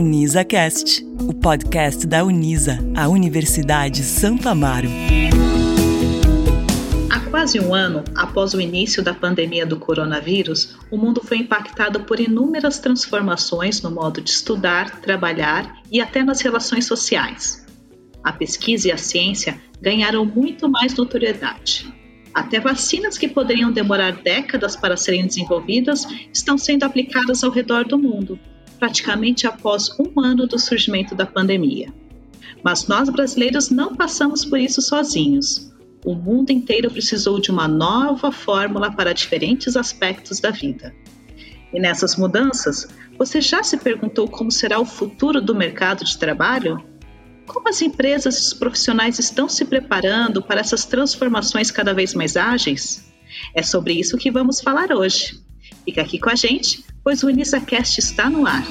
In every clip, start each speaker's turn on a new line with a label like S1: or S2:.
S1: UnisaCast, o podcast da Unisa, a Universidade Santo Amaro.
S2: Há quase um ano após o início da pandemia do coronavírus, o mundo foi impactado por inúmeras transformações no modo de estudar, trabalhar e até nas relações sociais. A pesquisa e a ciência ganharam muito mais notoriedade. Até vacinas que poderiam demorar décadas para serem desenvolvidas estão sendo aplicadas ao redor do mundo, praticamente após um ano do surgimento da pandemia. Mas nós brasileiros não passamos por isso sozinhos. O mundo inteiro precisou de uma nova fórmula para diferentes aspectos da vida. E nessas mudanças, você já se perguntou como será o futuro do mercado de trabalho? Como as empresas e os profissionais estão se preparando para essas transformações cada vez mais ágeis? É sobre isso que vamos falar hoje. Fica aqui com a gente, pois o UnisaCast está no ar.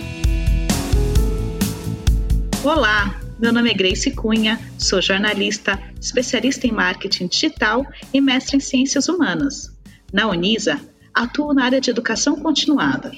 S2: Olá, meu nome é Grace Cunha, sou jornalista, especialista em marketing digital e mestre em ciências humanas. Na Unisa, atuo na área de educação continuada.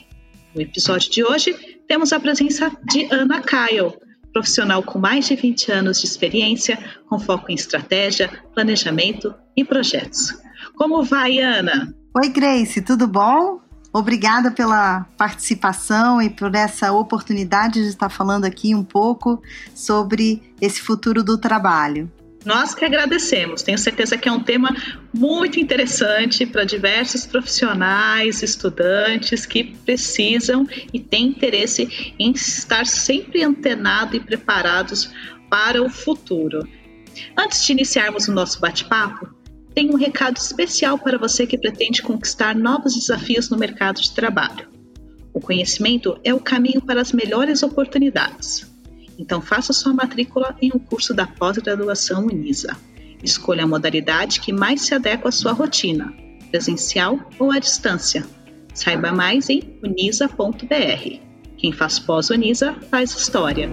S2: No episódio de hoje, temos a presença de Ana Kyle, profissional com mais de 20 anos de experiência, com foco em estratégia, planejamento e projetos. Como vai, Ana?
S3: Oi, Grace, tudo bom? Obrigada pela participação e por essa oportunidade de estar falando aqui um pouco sobre esse futuro do trabalho.
S2: Nós que agradecemos. Tenho certeza que é um tema muito interessante para diversos profissionais, estudantes que precisam e têm interesse em estar sempre antenados e preparados para o futuro. Antes de iniciarmos o nosso bate-papo, tenho um recado especial para você que pretende conquistar novos desafios no mercado de trabalho. O conhecimento é o caminho para as melhores oportunidades. Então faça sua matrícula em um curso da pós-graduação Unisa. Escolha a modalidade que mais se adequa à sua rotina, presencial ou à distância. Saiba mais em unisa.br. Quem faz pós-Unisa faz história.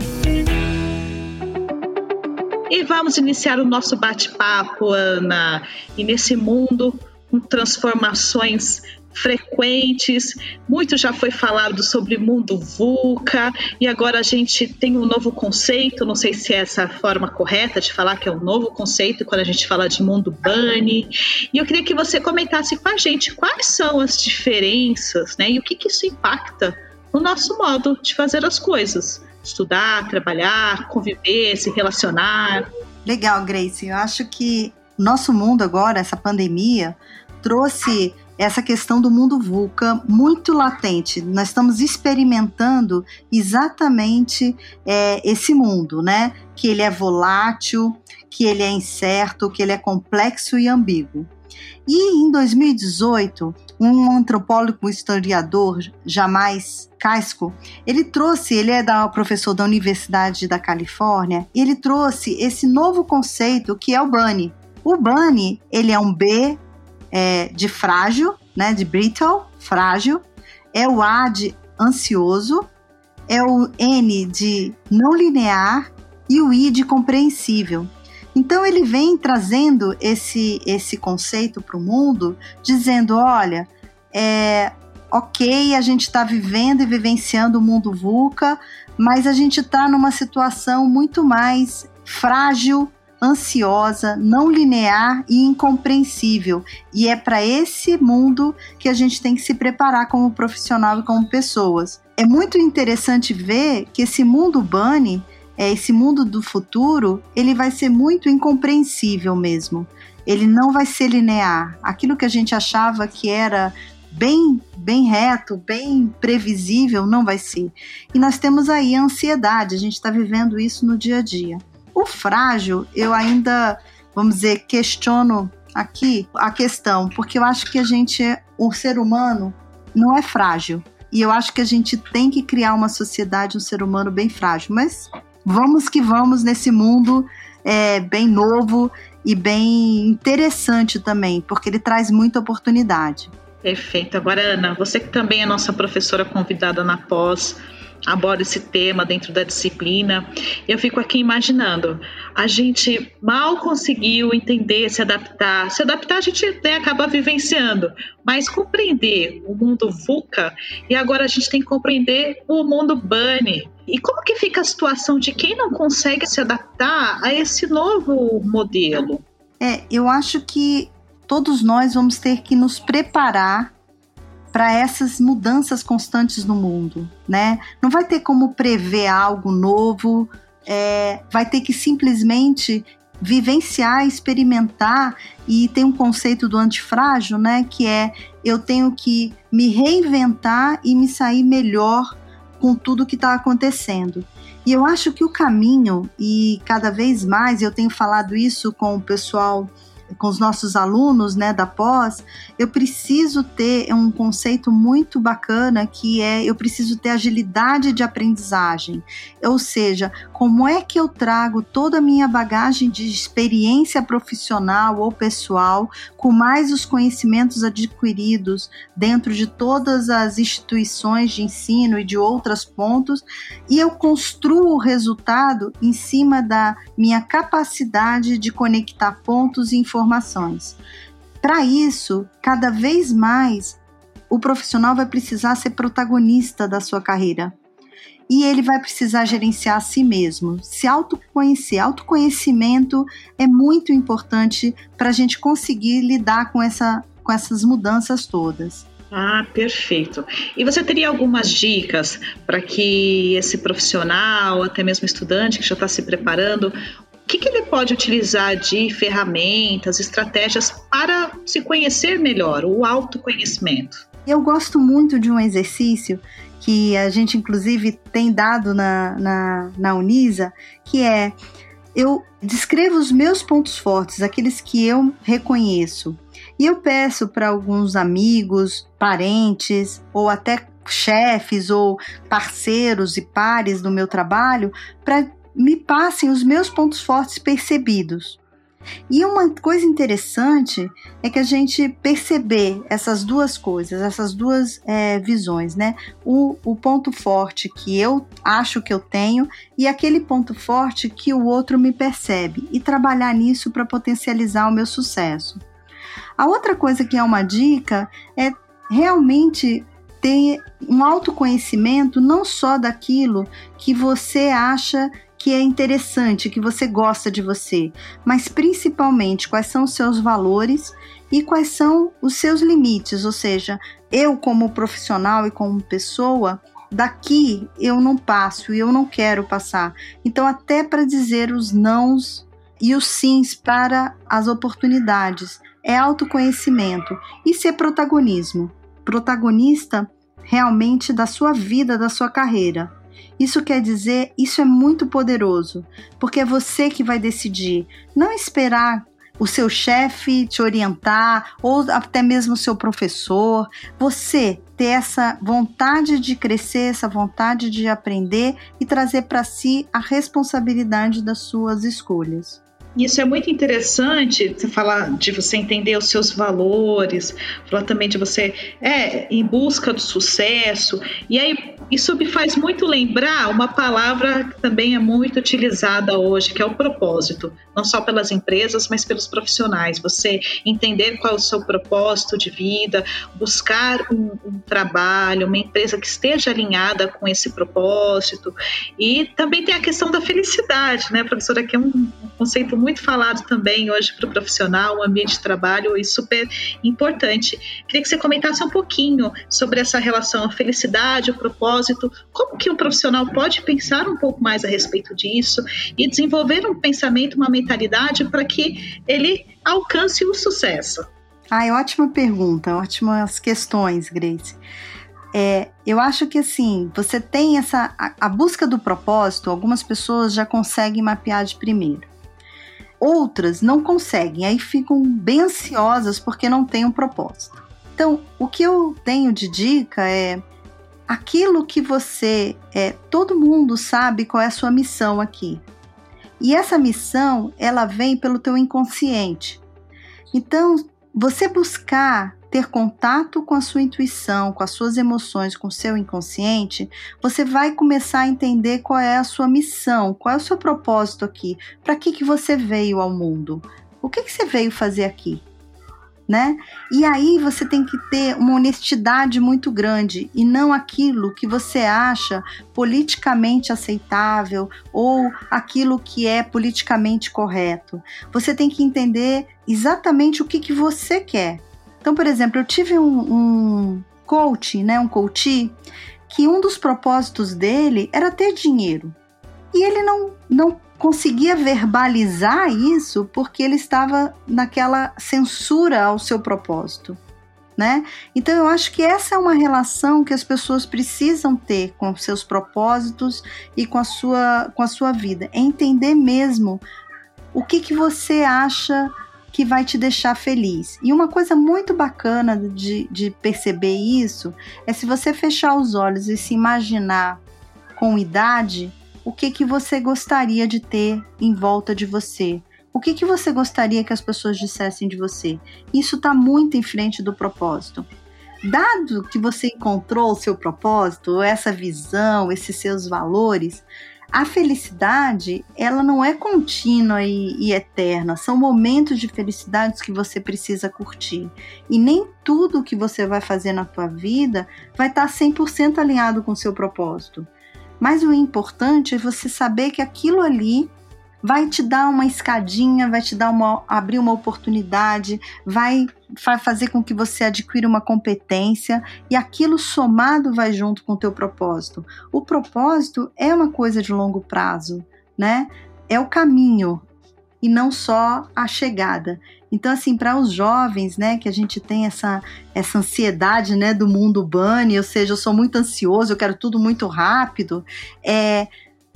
S2: E vamos iniciar o nosso bate-papo, Ana. E nesse mundo com transformações frequentes, muito já foi falado sobre mundo VUCA, e agora a gente tem um novo conceito, não sei se é essa a forma correta de falar que é um novo conceito quando a gente fala de mundo bunny. E eu queria que você comentasse com a gente quais são as diferenças, né, e o que, que isso impacta no nosso modo de fazer as coisas estudar, trabalhar, conviver, se relacionar.
S3: Legal, Grace. Eu acho que nosso mundo agora, essa pandemia, trouxe essa questão do mundo VUCA muito latente. Nós estamos experimentando exatamente é, esse mundo, né? Que ele é volátil, que ele é incerto, que ele é complexo e ambíguo. E em 2018, um antropólogo historiador, Jamais Casco, ele trouxe, ele é da professor da Universidade da Califórnia, ele trouxe esse novo conceito que é o Bunny. O Bunny, ele é um B é, de frágil, né, de brittle, frágil, é o A de ansioso, é o N de não linear e o I de compreensível. Então ele vem trazendo esse, esse conceito para o mundo, dizendo: olha, é, ok, a gente está vivendo e vivenciando o mundo VUCA, mas a gente está numa situação muito mais frágil, ansiosa, não linear e incompreensível. E é para esse mundo que a gente tem que se preparar como profissional e como pessoas. É muito interessante ver que esse mundo Bunny é, esse mundo do futuro, ele vai ser muito incompreensível mesmo. Ele não vai ser linear. Aquilo que a gente achava que era bem, bem reto, bem previsível, não vai ser. E nós temos aí a ansiedade, a gente está vivendo isso no dia a dia. O frágil, eu ainda, vamos dizer, questiono aqui a questão, porque eu acho que a gente, o ser humano, não é frágil. E eu acho que a gente tem que criar uma sociedade, um ser humano bem frágil. Mas vamos que vamos nesse mundo é, bem novo e bem interessante também, porque ele traz muita oportunidade.
S2: Perfeito. Agora, Ana, você que também é nossa professora convidada na pós, aborda esse tema dentro da disciplina. Eu fico aqui imaginando, a gente mal conseguiu entender, se adaptar. Se adaptar a gente até acaba vivenciando, mas compreender o mundo VUCA e agora a gente tem que compreender o mundo BUNNY. E como que fica a situação de quem não consegue se adaptar a esse novo modelo?
S3: É, eu acho que todos nós vamos ter que nos preparar para essas mudanças constantes no mundo, né? Não vai ter como prever algo novo, é, vai ter que simplesmente vivenciar, experimentar e tem um conceito do antifrágil, né? Que é eu tenho que me reinventar e me sair melhor com tudo que está acontecendo. E eu acho que o caminho, e cada vez mais eu tenho falado isso com o pessoal com os nossos alunos né, da pós, eu preciso ter um conceito muito bacana que é eu preciso ter agilidade de aprendizagem. Ou seja, como é que eu trago toda a minha bagagem de experiência profissional ou pessoal, com mais os conhecimentos adquiridos dentro de todas as instituições de ensino e de outros pontos, e eu construo o resultado em cima da minha capacidade de conectar pontos e informações. Para isso, cada vez mais o profissional vai precisar ser protagonista da sua carreira. E ele vai precisar gerenciar a si mesmo, se autoconhecer. Autoconhecimento é muito importante para a gente conseguir lidar com, essa, com essas mudanças todas.
S2: Ah, perfeito. E você teria algumas dicas para que esse profissional, até mesmo estudante que já está se preparando, que, que ele pode utilizar de ferramentas, estratégias para se conhecer melhor, o autoconhecimento?
S3: Eu gosto muito de um exercício que a gente, inclusive, tem dado na, na, na Unisa, que é eu descrevo os meus pontos fortes, aqueles que eu reconheço. E eu peço para alguns amigos, parentes ou até chefes ou parceiros e pares do meu trabalho para me passem os meus pontos fortes percebidos. E uma coisa interessante é que a gente perceber essas duas coisas, essas duas é, visões, né? O, o ponto forte que eu acho que eu tenho e aquele ponto forte que o outro me percebe, e trabalhar nisso para potencializar o meu sucesso. A outra coisa que é uma dica é realmente ter um autoconhecimento não só daquilo que você acha que é interessante, que você gosta de você, mas principalmente quais são os seus valores e quais são os seus limites, ou seja, eu como profissional e como pessoa, daqui eu não passo e eu não quero passar. Então até para dizer os nãos e os sims para as oportunidades é autoconhecimento e ser protagonismo. Protagonista realmente da sua vida, da sua carreira. Isso quer dizer, isso é muito poderoso, porque é você que vai decidir, não esperar o seu chefe te orientar ou até mesmo o seu professor, você ter essa vontade de crescer, essa vontade de aprender e trazer para si a responsabilidade das suas escolhas.
S2: Isso é muito interessante, você falar de você entender os seus valores, falar também de você é em busca do sucesso. E aí isso me faz muito lembrar uma palavra que também é muito utilizada hoje, que é o propósito, não só pelas empresas, mas pelos profissionais. Você entender qual é o seu propósito de vida, buscar um, um trabalho, uma empresa que esteja alinhada com esse propósito. E também tem a questão da felicidade, né, professora, que é um, conceito muito falado também hoje para o profissional, o ambiente de trabalho e super importante. Queria que você comentasse um pouquinho sobre essa relação, a felicidade, o propósito como que um profissional pode pensar um pouco mais a respeito disso e desenvolver um pensamento, uma mentalidade para que ele alcance o sucesso?
S3: Ai, ótima pergunta, ótimas questões, Grace. É, eu acho que assim, você tem essa. A, a, busca do propósito, algumas pessoas já conseguem mapear de primeiro. Outras não conseguem, aí ficam bem ansiosas porque não têm um propósito. Então, o que eu tenho de dica é aquilo que você é, todo mundo sabe qual é a sua missão aqui. E essa missão, ela vem pelo teu inconsciente. Então, você buscar ter contato com a sua intuição, com as suas emoções, com o seu inconsciente, você vai começar a entender qual é a sua missão, qual é o seu propósito aqui, para que, que você veio ao mundo, o que, que você veio fazer aqui né? E aí você tem que ter uma honestidade muito grande e não aquilo que você acha politicamente aceitável ou aquilo que é politicamente correto. Você tem que entender exatamente o que, que você quer. Então, por exemplo, eu tive um, um coach, né, um coach, que um dos propósitos dele era ter dinheiro. E ele não, não conseguia verbalizar isso porque ele estava naquela censura ao seu propósito. Né? Então eu acho que essa é uma relação que as pessoas precisam ter com seus propósitos e com a sua, com a sua vida. É entender mesmo o que, que você acha que vai te deixar feliz. E uma coisa muito bacana de, de perceber isso é se você fechar os olhos e se imaginar com idade, o que, que você gostaria de ter em volta de você. O que, que você gostaria que as pessoas dissessem de você? Isso está muito em frente do propósito. Dado que você encontrou o seu propósito, essa visão, esses seus valores, a felicidade ela não é contínua e, e, eterna, são momentos de felicidades que você precisa curtir. E nem tudo que você vai fazer na tua vida vai estar 100% alinhado com o seu propósito. Mas o importante é você saber que aquilo ali vai te dar uma escadinha, vai te dar uma abrir uma oportunidade, vai, fazer com que você adquira uma competência e aquilo somado vai junto com o teu propósito. O propósito é uma coisa de longo prazo, né? É o caminho, e não só a chegada. Então, assim, para os jovens, né, que a gente tem essa, essa ansiedade, né, do mundo bunny, ou seja, eu sou muito ansioso, eu quero tudo muito rápido, é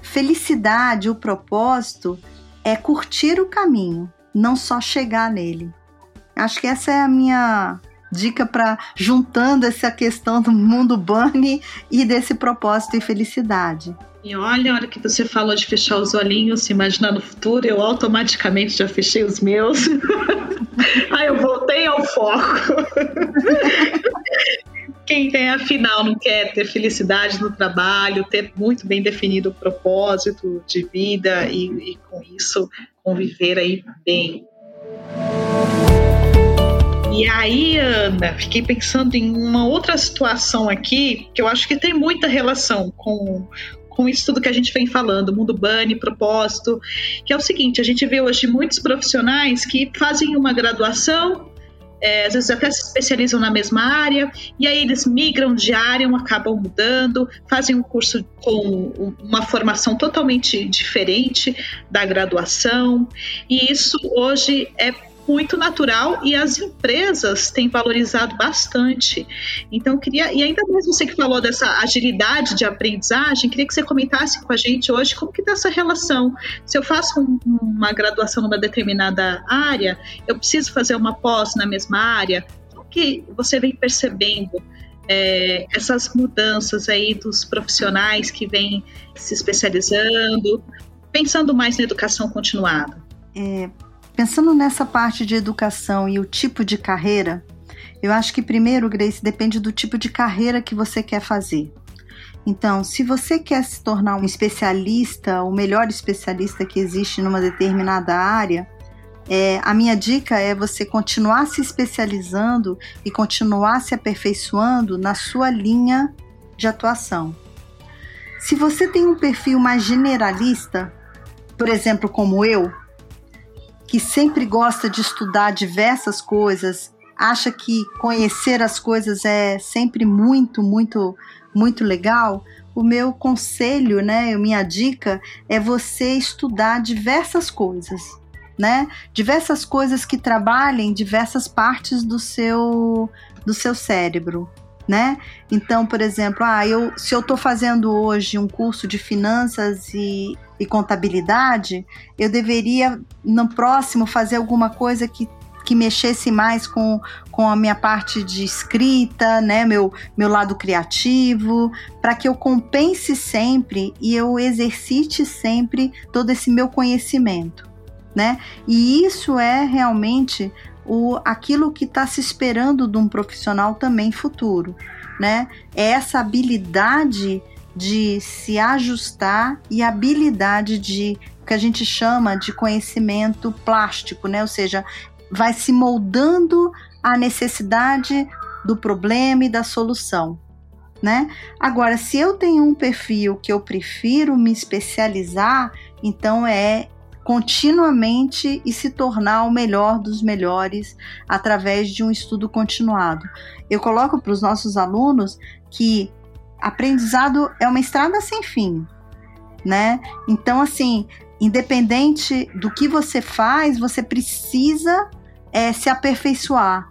S3: felicidade, o propósito é curtir o caminho, não só chegar nele. Acho que essa é a minha dica para juntando essa questão do mundo bunny e desse propósito e felicidade.
S2: E olha, a hora que você falou de fechar os olhinhos, se imaginar no futuro, eu automaticamente já fechei os meus. Aí eu voltei ao foco. Quem tem, afinal, não quer ter felicidade no trabalho, ter muito bem definido o propósito de vida e, e com isso conviver aí bem. E aí, Ana, fiquei pensando em uma outra situação aqui que eu acho que tem muita relação com, com isso tudo que a gente vem falando, mundo bunny, propósito, que é o seguinte, a gente vê hoje muitos profissionais que fazem uma graduação, é, às vezes até se especializam na mesma área, e aí eles migram de área, acabam mudando, fazem um curso com uma formação totalmente diferente da graduação, e isso hoje é muito natural e as empresas têm valorizado bastante. Então, queria, e ainda mais você que falou dessa agilidade de aprendizagem, queria que você comentasse com a gente hoje como que está essa relação. Se eu faço um, uma graduação numa determinada área, eu preciso fazer uma pós na mesma área, o que você vem percebendo é, essas mudanças aí dos profissionais que vêm se especializando, pensando mais na educação continuada?
S3: É, Pensando nessa parte de educação e o tipo de carreira, eu acho que primeiro, Grace, depende do tipo de carreira que você quer fazer. Então, se você quer se tornar um especialista, o melhor especialista que existe numa determinada área, é, a minha dica é você continuar se especializando e continuar se aperfeiçoando na sua linha de atuação. Se você tem um perfil mais generalista, por exemplo, como eu, que sempre gosta de estudar diversas coisas, acha que conhecer as coisas é sempre muito, muito, muito legal, o meu conselho, né, minha dica é você estudar diversas coisas, né? Diversas coisas que trabalhem diversas partes do seu do seu cérebro, né? Então, por exemplo, ah, eu, se eu estou fazendo hoje um curso de finanças e e contabilidade, eu deveria no próximo fazer alguma coisa que que mexesse mais com, com a minha parte de escrita, né, meu, meu lado criativo, para que eu compense sempre e eu exercite sempre todo esse meu conhecimento, né? E isso é realmente o, aquilo que está se esperando de um profissional também futuro, né? É essa habilidade de se ajustar e habilidade de que a gente chama de conhecimento plástico, né? Ou seja, vai se moldando à necessidade do problema e da solução. Né? Agora, se eu tenho um perfil que eu prefiro me especializar, então é continuamente e se tornar o melhor dos melhores através de um estudo continuado. Eu coloco para os nossos alunos que aprendizado é uma estrada sem fim, né? Então, assim, independente do que você faz, você precisa é, se aperfeiçoar,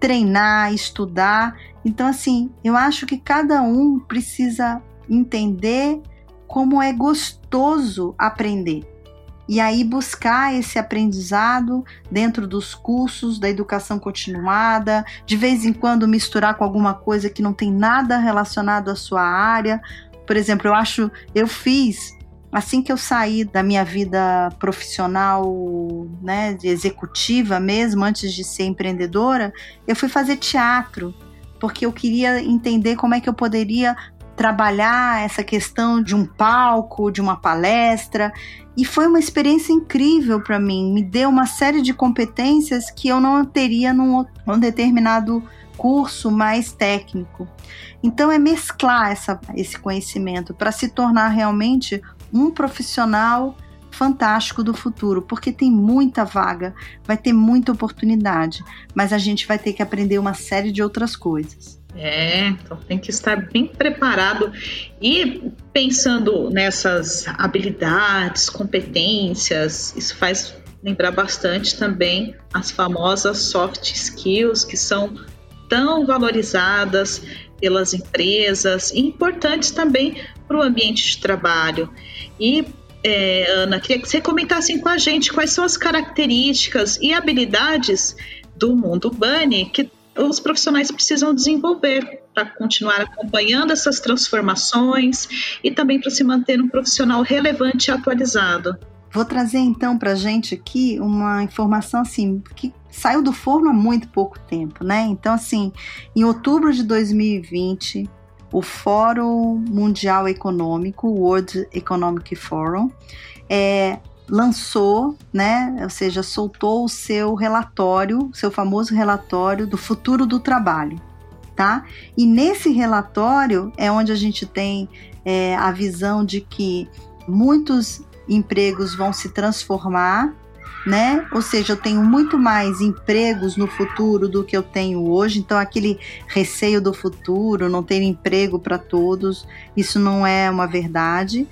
S3: treinar, estudar. Então, assim, eu acho que cada um precisa entender como é gostoso aprender. E aí buscar esse aprendizado dentro dos cursos da educação continuada, de vez em quando misturar com alguma coisa que não tem nada relacionado à sua área. Por exemplo, eu acho, eu fiz assim que eu saí da minha vida profissional, né, de executiva mesmo, antes de ser empreendedora, eu fui fazer teatro, porque eu queria entender como é que eu poderia trabalhar essa questão de um palco, de uma palestra, e foi uma experiência incrível para mim. Me deu uma série de competências que eu não teria num, num determinado curso mais técnico. Então é mesclar essa, esse conhecimento para se tornar realmente um profissional fantástico do futuro, porque tem muita vaga, vai ter muita oportunidade, mas a gente vai ter que aprender uma série de outras coisas.
S2: É, então tem que estar bem preparado e pensando nessas habilidades, competências, isso faz lembrar bastante também as famosas soft skills que são tão valorizadas pelas empresas e importantes também para o ambiente de trabalho. E é, Ana, queria que você comentasse com a gente quais são as características e habilidades do mundo Bunny que os profissionais precisam desenvolver para continuar acompanhando essas transformações e também para se manter um profissional relevante e atualizado.
S3: Vou trazer então para a gente aqui uma informação assim que saiu do forno há muito pouco tempo, né? Então assim, em outubro de 2020 o Fórum Mundial Econômico, World Economic Forum, é, lançou, né, ou seja, soltou o seu relatório, seu famoso relatório do futuro do trabalho, tá? E nesse relatório é onde a gente tem é, a visão de que muitos empregos vão se transformar né? Ou seja, eu tenho muito mais empregos no futuro do que eu tenho hoje, então aquele receio do futuro, não ter emprego para todos, isso não é uma verdade.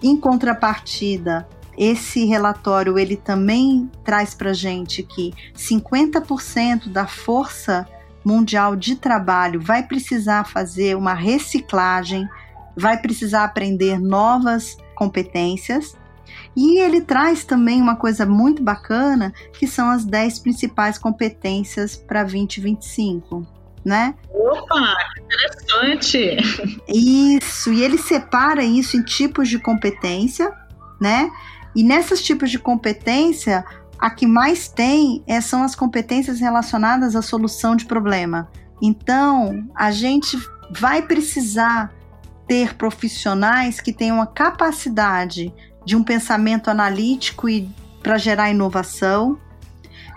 S3: Em contrapartida, esse relatório ele também traz para gente que 50% da força mundial de trabalho vai precisar fazer uma reciclagem, vai precisar aprender novas competências e ele traz também uma coisa muito bacana, que são as 10 principais competências para 2025. Né?
S2: Opa, interessante!
S3: Isso, e ele separa isso em tipos de competência, né? E nessas tipos de competência, a que mais tem é, são as competências relacionadas à solução de problema. Então, a gente vai precisar ter profissionais que tenham a capacidade de um pensamento analítico e para gerar inovação,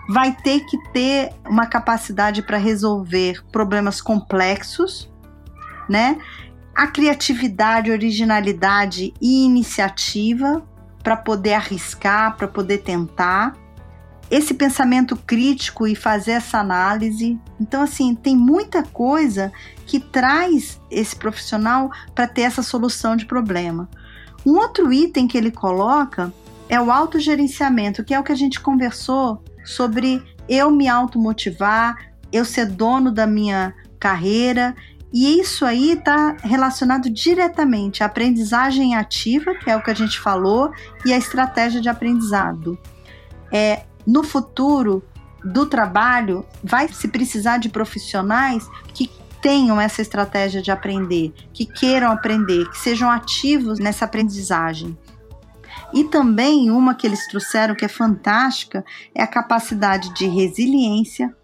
S3: vai ter que ter uma capacidade para resolver problemas complexos, né? A criatividade, originalidade e iniciativa para poder arriscar, para poder tentar. Esse pensamento crítico e fazer essa análise. Então, assim, tem muita coisa que traz esse profissional para ter essa solução de problema. Um outro item que ele coloca é o autogerenciamento, que é o que a gente conversou sobre eu me automotivar, eu ser dono da minha carreira. E isso aí está relacionado diretamente à aprendizagem ativa, que é o que a gente falou, e à estratégia de aprendizado. É, no futuro do trabalho, vai se precisar de profissionais que tenham essa estratégia de aprender, que queiram aprender, que sejam ativos nessa aprendizagem. E também uma que eles trouxeram que é fantástica é a capacidade de resiliência,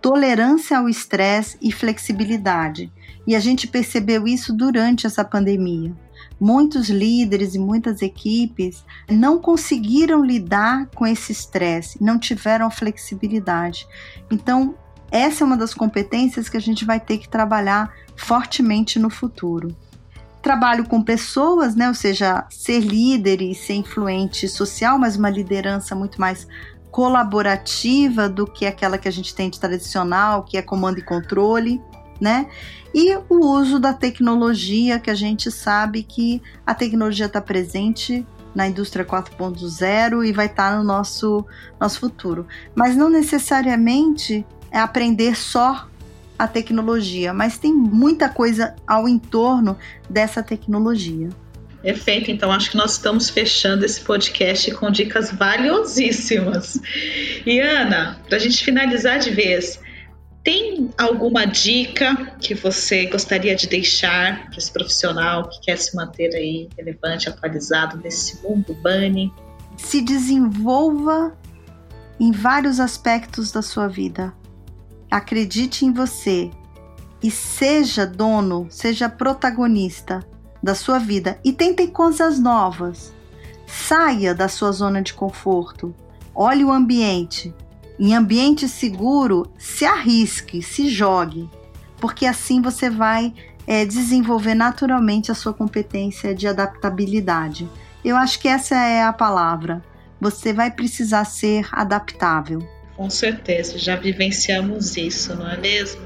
S3: tolerância ao estresse e flexibilidade. E a gente percebeu isso durante essa pandemia. Muitos líderes e muitas equipes não conseguiram lidar com esse estresse, não tiveram flexibilidade. Então, essa é uma das competências que a gente vai ter que trabalhar fortemente no futuro. Trabalho com pessoas, né? ou seja, ser líder e ser influente social, mas uma liderança muito mais colaborativa do que aquela que a gente tem de tradicional, que é comando e controle, né? E o uso da tecnologia, que a gente sabe que a tecnologia está presente na indústria 4.0 e vai estar tá no nosso, nosso futuro. Mas não necessariamente é aprender só a tecnologia, mas tem muita coisa ao entorno dessa tecnologia.
S2: Perfeito, então acho que nós estamos fechando esse podcast com dicas valiosíssimas. E Ana, para a gente finalizar de vez, tem alguma dica que você gostaria de deixar para esse profissional que quer se manter aí relevante, atualizado nesse mundo Bunny?
S3: Se desenvolva em vários aspectos da sua vida acredite em você e seja dono, seja protagonista da sua vida e tente coisas novas. Saia da sua zona de conforto. Olhe o ambiente. Em ambiente seguro, se arrisque, se jogue, porque assim você vai é, desenvolver naturalmente a sua competência de adaptabilidade. Eu acho que essa é a palavra. Você vai precisar ser adaptável.
S2: Com certeza, já vivenciamos isso, não é mesmo?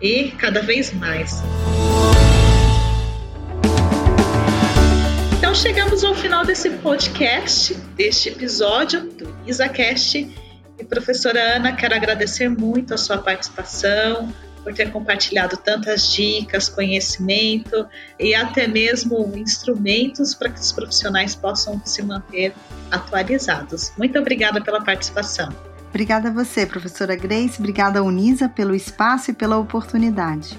S2: E cada vez mais. Então chegamos ao final desse podcast, deste episódio do IsaCast. E professora Ana, quero agradecer muito a sua participação, por ter compartilhado tantas dicas, conhecimento e até mesmo instrumentos para que os profissionais possam se manter atualizados. Muito obrigada pela participação.
S3: Obrigada a você, professora Grace. Obrigada, Unisa, pelo espaço e pela oportunidade.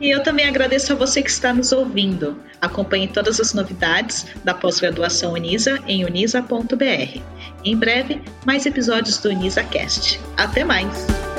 S2: E eu também agradeço a você que está nos ouvindo. Acompanhe todas as novidades da pós-graduação Unisa em unisa.br. Em breve, mais episódios do UnisaCast. Até mais!